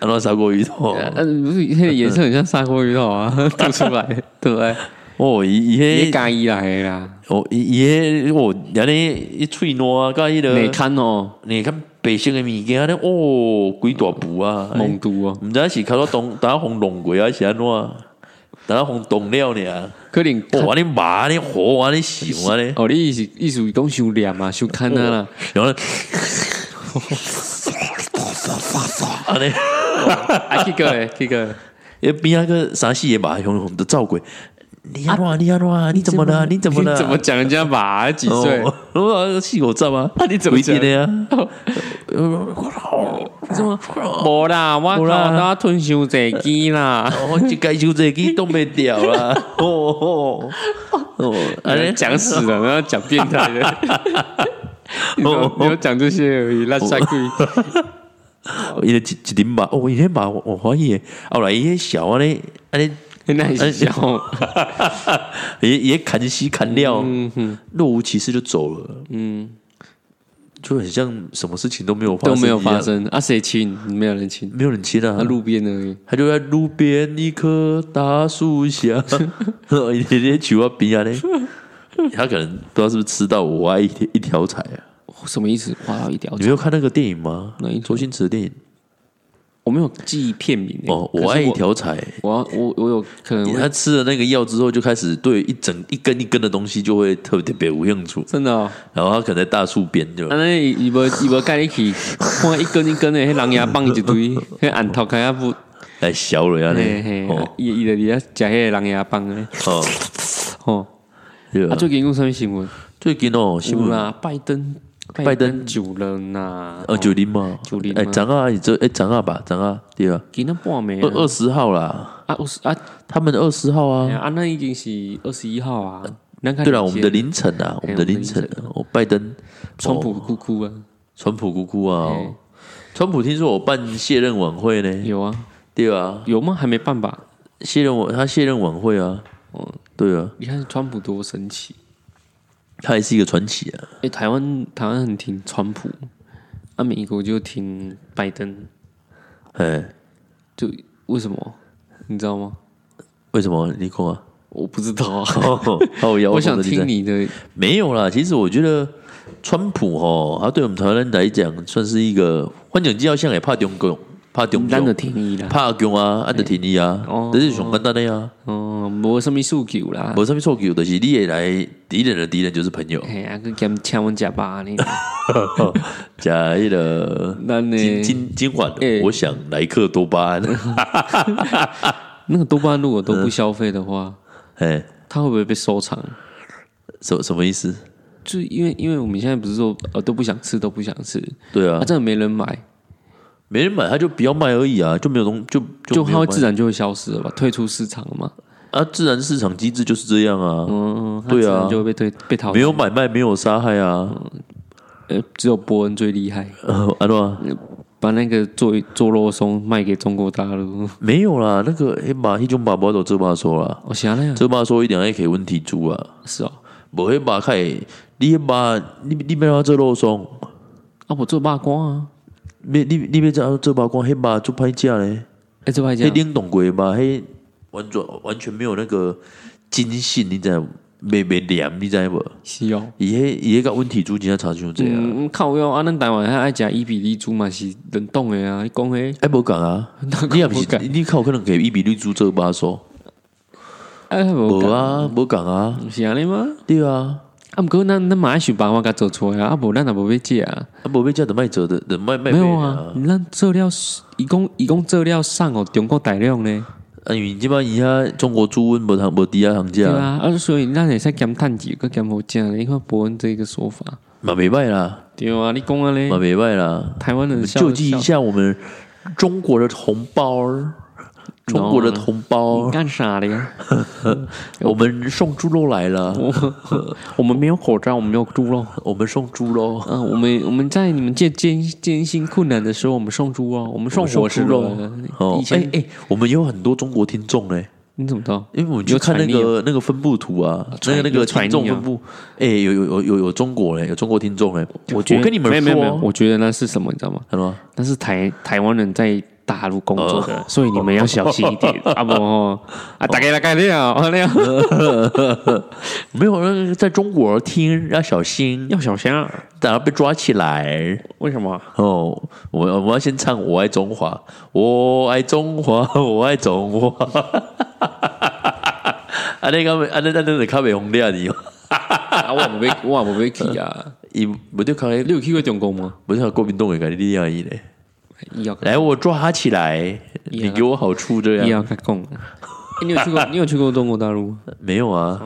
安怎砂锅鱼头？嗯，不是，那个颜色很像砂锅鱼头啊，(laughs) 吐出来，(laughs) 对不对？哦，伊伊迄加伊来啦，哦，伊伊迄哦，安尼一喙烂啊，甲伊个你看哦，你看白色的物件安尼哦，几大步啊，猛毒啊，毋知是靠到冻，打红弄过啊是安怎？打红冻了呢？可能哦，安尼麻，安尼火，安尼烧安尼。哦，你意思意思讲修炼啊，修看啊啦，然后。(laughs) 啊 (laughs) 嘞，啊，K 哥嘞，K 哥，一边那个山西也把红红的照鬼，你啊哇，你啊哇，你怎么了？你怎么了？怎么讲人家马几岁？我气口罩吗？那，你怎么讲的呀？怎么？无啦，我靠，他吞伤这鸡啦，我一该修这鸡都没掉啦。哦哦哦，讲死了，然后讲变态的。你有讲这些而已，那下鬼。伊个一一点吧，哦，伊迄吧，我怀疑，后来伊迄小安尼，安尼，那是小，(laughs) 也也砍西砍料，若无其事就走了，嗯，就很像什么事情都没有发都没有发生啊？谁亲？没有人亲，没有人亲啊？路边而已，他就在路边一棵大树下，(laughs) 一天天求我边啊嘞，他可能不知道是不是吃到我爱一一条彩啊。什么意思？花到一条？你没有看那个电影吗？那一周星驰的电影，我没有记片名哦。我爱一条彩，我我我有可能他吃了那个药之后，就开始对一整一根一根的东西就会特别特别无用处。真的，然后他可能在大树边就，那伊无伊无盖一起，看一根一根的，那狼牙棒一堆，那按头开下不 (laughs) 来削了呀？哦，伊伊的伊啊，食迄个狼牙棒诶。哦哦，啊，最近有什么新闻？最近哦，新闻啊，拜登。拜登九人呐，呃，九零嘛，九零，哎，涨啊，这哎，涨啊吧，涨啊，对啊，今天半没二二十号啦，啊，二十啊，他们的二十号啊，啊，那已经是二十一号啊，对了，我们的凌晨啊，我们的凌晨，哦，拜登，川普哭哭啊，川普哭哭啊，川普听说我办卸任晚会呢，有啊，对啊，有吗？还没办吧？卸任晚，他卸任晚会啊，哦，对啊，你看川普多神奇。他也是一个传奇啊！哎，台湾台湾很听川普，啊，美国就听拜登，哎，就为什么？你知道吗？为什么？你讲啊？我不知道啊。(laughs) 好，我想听你的。没有啦，其实我觉得川普哈，他对我们台湾人来讲，算是一个环境较像也怕中共。怕中单的听伊啦，怕中啊，按的听伊啊，这是上简单的呀。哦，无什么诉求啦，无什么诉求，就是你也来敌人的敌人就是朋友。嘿啊，跟兼请我加巴呢，(laughs) 加一个今今今晚我想来克多巴胺。(laughs) 那个多巴胺如果都不消费的话，(laughs) 哎，它会不会被收藏？什什么意思？就因为因为我们现在不是说呃都不想吃都不想吃，对啊，真的没人买。没人买，他就不要卖而已啊，就没有东就就它会自然就会消失了吧，退出市场了嘛。啊，自然市场机制就是这样啊。嗯，对啊，就会被退被淘。没有买卖，没有杀害啊。呃，只有伯恩最厉害。呃，(laughs) 安诺把那个做做肉松卖给中国大陆。没有啦，那个黑马一种把包都这把说了。我想了呀，这把说一点也可以问题猪啊。是哦，不会把开，你把你你没有做肉松啊？我做八光啊。你你你别讲做包光，黑马做拍价嘞，哎，做拍价，黑冷冻过嘛，黑完全完全没有那个筋性，你知道？没没凉，你知无？是哦，伊迄伊迄个温体猪真正差伤济啊！靠哟，啊，咱台湾还爱食伊比利猪嘛是冷冻的啊，你讲诶，哎无共啊，你也不是你靠可能给伊比利猪做把手，哎无啊，无共啊，是安尼吗？对啊。啊，毋过咱咱马想办法甲做出来啊，啊无咱也无要借啊，啊无要借就卖做的，就卖卖没有啊，咱做了，伊讲伊讲做了送哦，中国大量呢。啊，因为即摆伊遐中国猪瘟无通无低啊行价。对啊，啊所以咱会使减碳几个减好价，你看伯恩这个说法，嘛袂歹啦。对啊，你讲啊咧，嘛袂歹啦。台湾人救济一下我们中国的同胞。中国的同胞你干啥的呀？(laughs) 我们送猪肉来了。(laughs) 我们没有口罩，我们没有猪肉，我们送猪肉。嗯，我们我们在你们艰艰艰辛困难的时候，我们送猪肉，我们送火食肉。哦，哎哎，我们有很多中国听众哎，你怎么知道？因为我们就看那个那个分布图啊，那个那个听众分布，哎，有有有有有中国嘞，有中国听众哎。我我跟你们说，我觉得那是什么，你知道吗？什么？那是台台湾人在。大陆工作的，所以你们要小心一点，啊不啊，大概大概这样，那样，(laughs) 没有人在中国听要小心，要小心，等下被抓起来。为什么？哦，我我要先唱《我爱中华》，我爱中华，我爱中华。(laughs) 啊，那个啊，那那那咖啡红的啊，你，啊，我不被我不被去啊，(laughs) 伊不就看你有去过中国吗？不是国民党的，你厉害嘞。来，我抓起来！你给我好处，这样。你要开讲，你有去过？(laughs) 你有去过中国大陆吗？没有啊。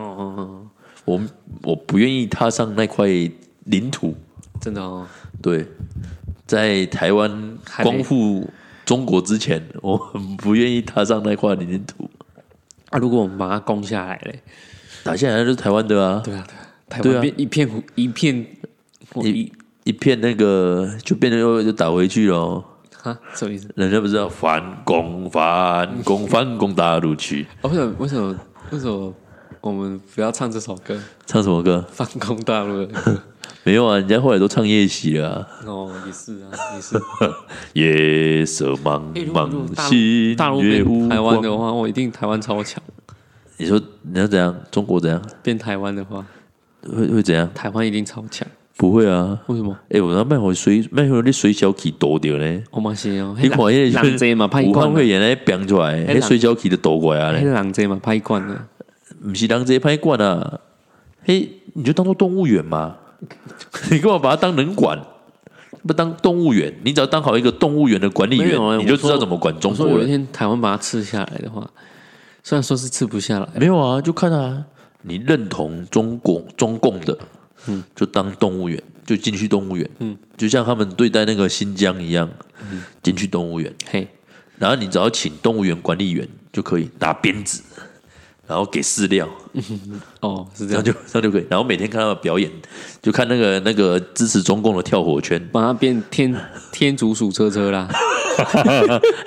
我我不愿意踏上那块领土。真的哦。对，在台湾光复中国之前，我很不愿意踏上那块领土。啊，如果我们把它攻下来嘞，打下来就是台湾的啊。对啊，对啊，台湾变一片一片一一片那个，就变成又又打回去了。啊，什么意思？人家不是要反攻、反攻、反攻大陆去。哦为什么？为什么？为什么我们不要唱这首歌？唱什么歌？反攻大陆的歌？(laughs) 没有啊，人家后来都唱夜袭了。哦，也是啊，也是。(laughs) 夜色茫茫，星月无台湾的话，我一定台湾超强。你说你要怎样？中国怎样？变台湾的话，会会怎样？台湾一定超强。不会啊？为什么？哎，我那卖回水卖回你水饺起多掉呢？我嘛是哦，你看那人济嘛，派一罐会员来变出来，那水饺起的多过啊！那人济嘛，拍一罐的，不是人济派一罐啊！嘿，你就当做动物园嘛？(laughs) 你干嘛把它当人管？不当动物园？你只要当好一个动物园的管理员，你就知道怎么管中国人。有一天台湾把它吃下来的话，虽然说是吃不下来，没有啊，就看啊，你认同中国中共的。嗯，就当动物园，就进去动物园，嗯，就像他们对待那个新疆一样，嗯，进去动物园，嘿，然后你只要请动物园管理员就可以拿鞭子，然后给饲料，(laughs) 哦，是这样。就这样就可以，然后每天看他们表演，就看那个那个支持中共的跳火圈，把它变天天竺鼠车车啦，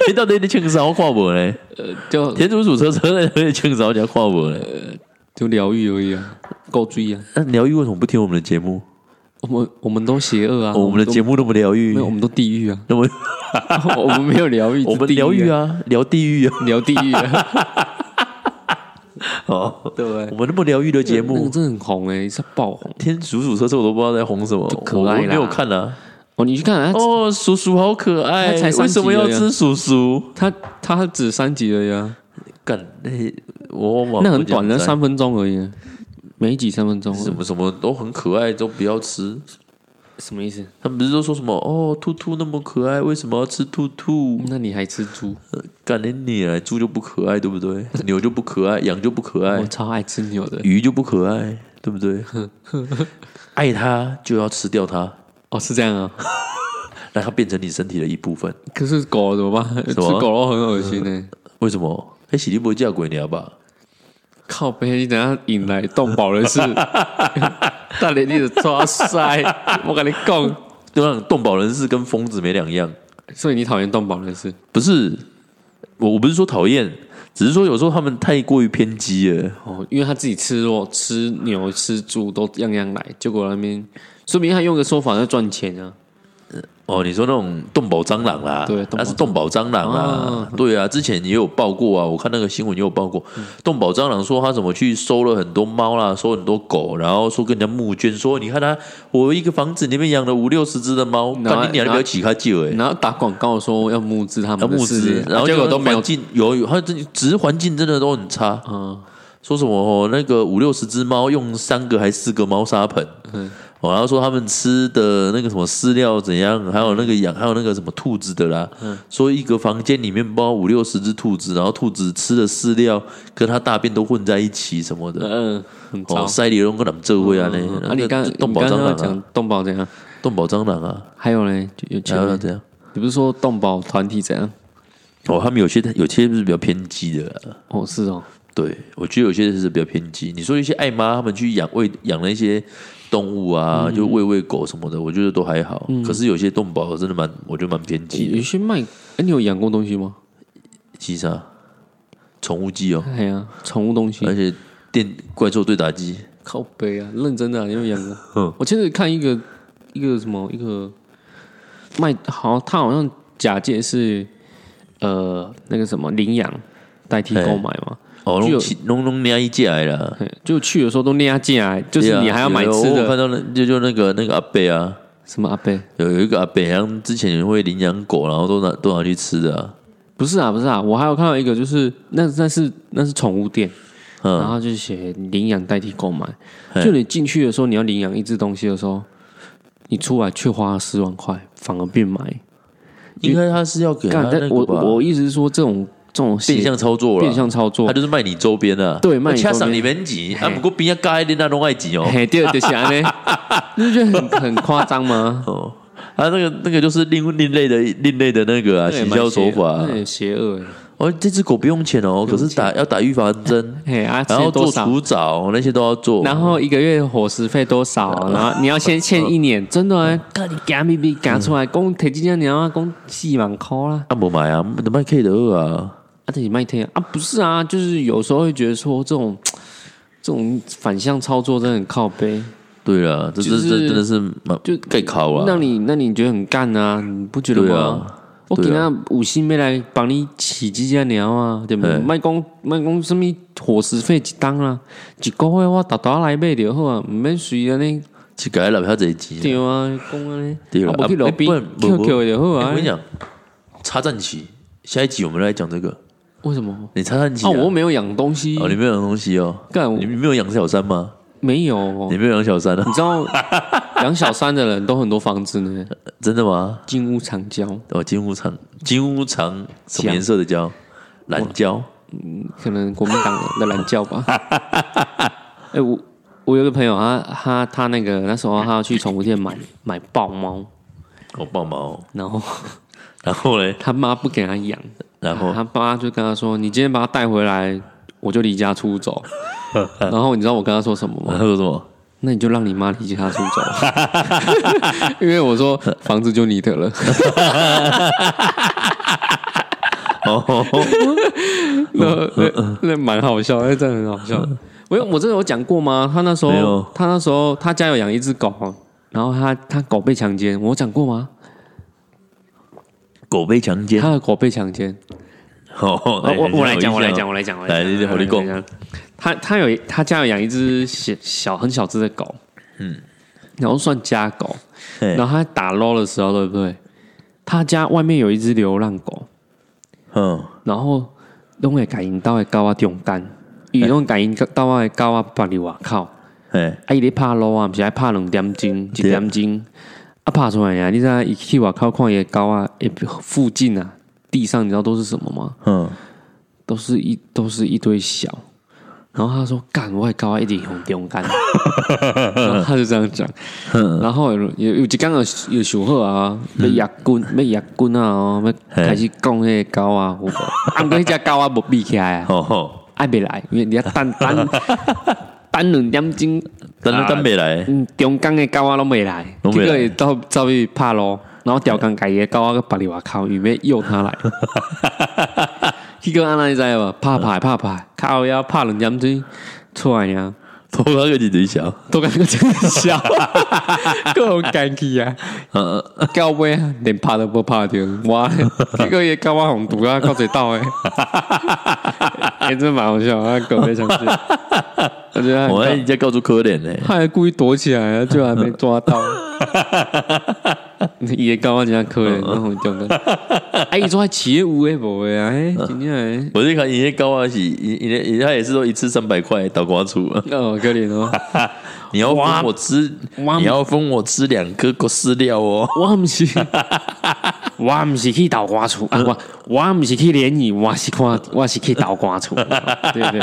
你 (laughs) 到底你青少跨步嘞？呃，就天竺鼠车车那青少叫跨步嘞？就疗愈而已啊，够追啊！那疗愈为什么不听我们的节目？我们我们都邪恶啊！我们的节目那么疗愈，没有我们都地狱啊！那么 (laughs) 我们没有疗愈，(laughs) 我们疗愈啊，聊地狱啊，聊地狱啊！(laughs) 哦，对，我们那么疗愈的节目，真的很红哎，是爆红！天鼠鼠车车我都不知道在红什么，可爱没有看啊！哦，你去看啊！哦，叔叔好可爱，为什么要吃叔叔？他他只三集了呀！干那我那很短的三分钟而已，每几三分钟，什么什么都很可爱，都不要吃，什么意思？他们不是都说什么哦，兔兔那么可爱，为什么要吃兔兔？那你还吃猪？干你你，猪就不可爱，对不对？(laughs) 牛就不可爱，羊就不可爱，我超爱吃牛的，鱼就不可爱，对不对？(laughs) 爱它就要吃掉它，哦，是这样啊，(laughs) 让它变成你身体的一部分。可是狗怎么办？吃狗肉很恶心呢？为什么？哎，喜力不会叫鬼娘吧？靠背，你等下引来动保人士，(laughs) 大连你的抓塞，我跟你讲，就让动保人士跟疯子没两样。所以你讨厌动保人士？不是，我我不是说讨厌，只是说有时候他们太过于偏激了。哦，因为他自己吃肉、吃牛、吃猪都样样来，结果那边说明他用个说法在赚钱啊。哦，你说那种动保蟑螂啦，对，那是动保蟑螂啊，对啊，之前也有报过啊，我看那个新闻也有报过，动保蟑螂说他怎么去收了很多猫啦，收很多狗，然后说跟人家募捐，说你看他，我一个房子里面养了五六十只的猫，那你两个要起他救哎，然后打广告说要募资，他们募资，然后结果都没有。进，有有，他这只是环境真的都很差，嗯，说什么哦，那个五六十只猫用三个还四个猫砂盆，嗯。然后说他们吃的那个什么饲料怎样，还有那个养，还有那个什么兔子的啦。说一个房间里面包五六十只兔子，然后兔子吃的饲料跟它大便都混在一起什么的。嗯，哦，塞里龙跟他们这位啊那。啊，你刚动保蟑螂啊，动保怎样？动保蟑螂啊，还有呢，有还有怎样？你不是说动保团体怎样？哦，他们有些有些是比较偏激的。哦，是哦。对，我觉得有些是比较偏激。你说一些爱妈他们去养喂养那些。动物啊，就喂喂狗什么的，我觉得都还好。可是有些动保真的蛮，我觉得蛮偏激的。有些卖，哎，你有养过东西吗？鸡啥？宠物鸡哦。哎呀，宠物东西，而且电怪兽对打机。靠背啊，认真的，你有养过？(laughs) 我前阵看一个一个什么一个卖，好，他好像假借是呃那个什么领养代替购买嘛。哦，弄弄弄捏一进来了，就去的时候都捏进来，就是你还要买吃的。看到那就就那个那个阿贝啊，什么阿贝？有有一个阿贝，像之前会领养狗，然后都拿都拿去吃的。不是啊，不是啊，我还有看到一个，就是那那是那是宠物店，然后就写领养代替购买。就你进去的时候，你要领养一只东西的时候，你出来却花了四万块，反而变买。应该他是要给他那我我意思是说这种。这种变相操作了，变相操作，他就是卖你周边的，对，卖你周边。里面挤，啊，不过边要盖的那种外挤哦，嘿，对，就是安尼，(laughs) 你不觉得很很夸张吗？哦，啊那个那个就是另另类的另类的那个啊，行销手法，很邪恶。哦，这只狗不用钱哦，可是打要打预防针，(laughs) 嘿啊，然后做除藻那些都要做，然后一个月伙食费多少？然后你要先欠一年，真的啊，你夹咪咪夹出来，公提几千年啊，公四万块啦，啊，不买啊，怎么可以的啊？啊，自己卖天啊，不是啊，就是有时候会觉得说这种这种反向操作真的很靠背。对啊，这这这真的是就盖考啊。那你那你觉得很干啊？你不觉得吗？我给他五星没来帮你起几只鸟啊？对不对？卖工卖工什么伙食费一单啊？一个月我大大来买就好啊，唔免随安尼。一个月留下这钱。对啊，讲安尼。(laughs) 对啊，不去路边 QQ 就好啊。我跟你讲，插战旗，下一集我们来讲这个。为什么？你插战旗啊？我又没有养东西哦，你没有养东西哦？干，你没有养小三吗？没有，你没有养小三啊？你知道 (laughs) 养小三的人都很多房子呢？真的吗？金屋藏娇哦，金屋藏金屋藏什么颜色的胶？蓝胶？嗯，可能国民党的蓝胶吧。(laughs) 哎，我我有个朋友，他他他那个那时候他要去宠物店买买豹猫，哦，豹猫，然后 (laughs) 然后嘞，他妈不给他养。然后他爸就跟他说：“你今天把他带回来，我就离家出走。(laughs) ”然后你知道我跟他说什么吗？他说什么？那你就让你妈离家出走，(laughs) 因为我说房子就你的了。哦，(laughs) 那那那蛮好笑，那真的很好笑。我我真的有讲过吗？他那时候他那时候他家有养一只狗，然后他他狗被强奸，我讲过吗？狗被强奸，他的狗被强奸。哦，我我来讲，我来讲，我来讲，来，你好，你讲。他他有他家有养一只小小很小只的狗，嗯，然后算家狗。然后他打捞的时候，对不对？他家外面有一只流浪狗，嗯，然后拢会感应到会高啊中间，伊拢感应到的高啊把你外口，哎，啊伊咧拍捞啊，不是爱拍两点钟，一点钟。啊，爬出来呀！你在一去外靠旷野高啊，附近啊，地上你知道都是什么吗？嗯，都是一都是一堆小。然后他说：“干外高啊，一定很勇敢。(laughs) ”然后他就这样讲。然后有有有刚刚有小贺啊，要压棍，要压棍啊，哦，要开始讲那个高啊，(laughs) 啊，过那只高啊，无比起来啊，爱袂来，因为你要单单。等两点钟，等都等未来。嗯，中间的狗仔拢未来，结果到走去拍咯，然后钓竿改个狗仔个白里外靠，预备诱他来。(laughs) 结果安那你知无？拍拍拍拍，靠要拍两点钟出来呀。多讲个一堆笑，多讲个真笑，(laughs) 够好干气啊！到尾连拍都不拍着，哇！这个也搞我红毒啊，搞嘴到诶，也真蛮好笑啊，狗非常是，我觉得我人家告诉可怜呢，他还故意躲起来啊，就还没抓到。(laughs) 也搞我这样可怜，然后丢的。哎，你说企业五 A 不会啊？哎，今天我是看一些高啊，是，一一他也是说一次三百块倒瓜出。哦，可怜哦。(laughs) 你要分我吃，你要分我吃两颗狗饲料哦。我不是，(laughs) 我不是去倒瓜出啊！我我不是去联谊，我是看我是去倒瓜出。对对。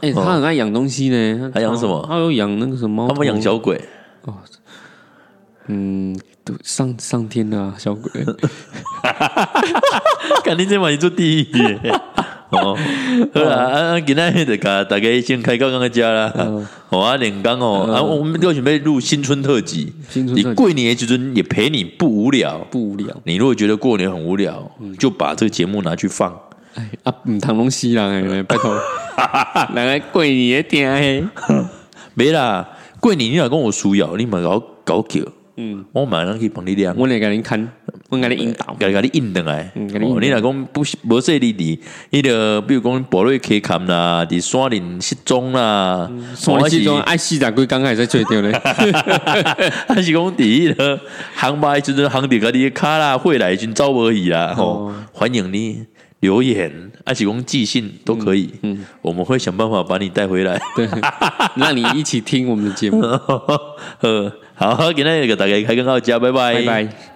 哎，他很爱养东西呢。他养什么？他有养那个什么？他们养小鬼。哦。嗯，都上上天了，小鬼，(laughs) 肯定今晚你做第一哦。好啦，啊，今天就甲大家先开刚刚的家啦。好啊，连刚哦，啊，我们都准备录新春特辑。新春，你过年其实也陪你不无聊，不无聊。你如果觉得过年很无聊，就把这个节目拿去放。哎啊，唔谈东西啦，拜托，(laughs) 来个过年的听。没啦，过年你若跟我输要，你嘛搞搞叫。嗯，我马上可以帮你量，我来给你看，我给你引导，给给你引登来。哦，你若讲不不说你的，你的比如讲博瑞开坎啦，伫山林失踪啦，山林失踪爱四十几刚开始吹掉咧，(laughs) 还是讲第一个航班就是航点个你卡啦会来寻找而已啦。哦，欢迎你留言，还是讲寄信都可以。嗯，我们会想办法把你带回来，对，让你一起听我们的节目。(laughs) 好，今天就大家开个好家，拜拜，拜拜。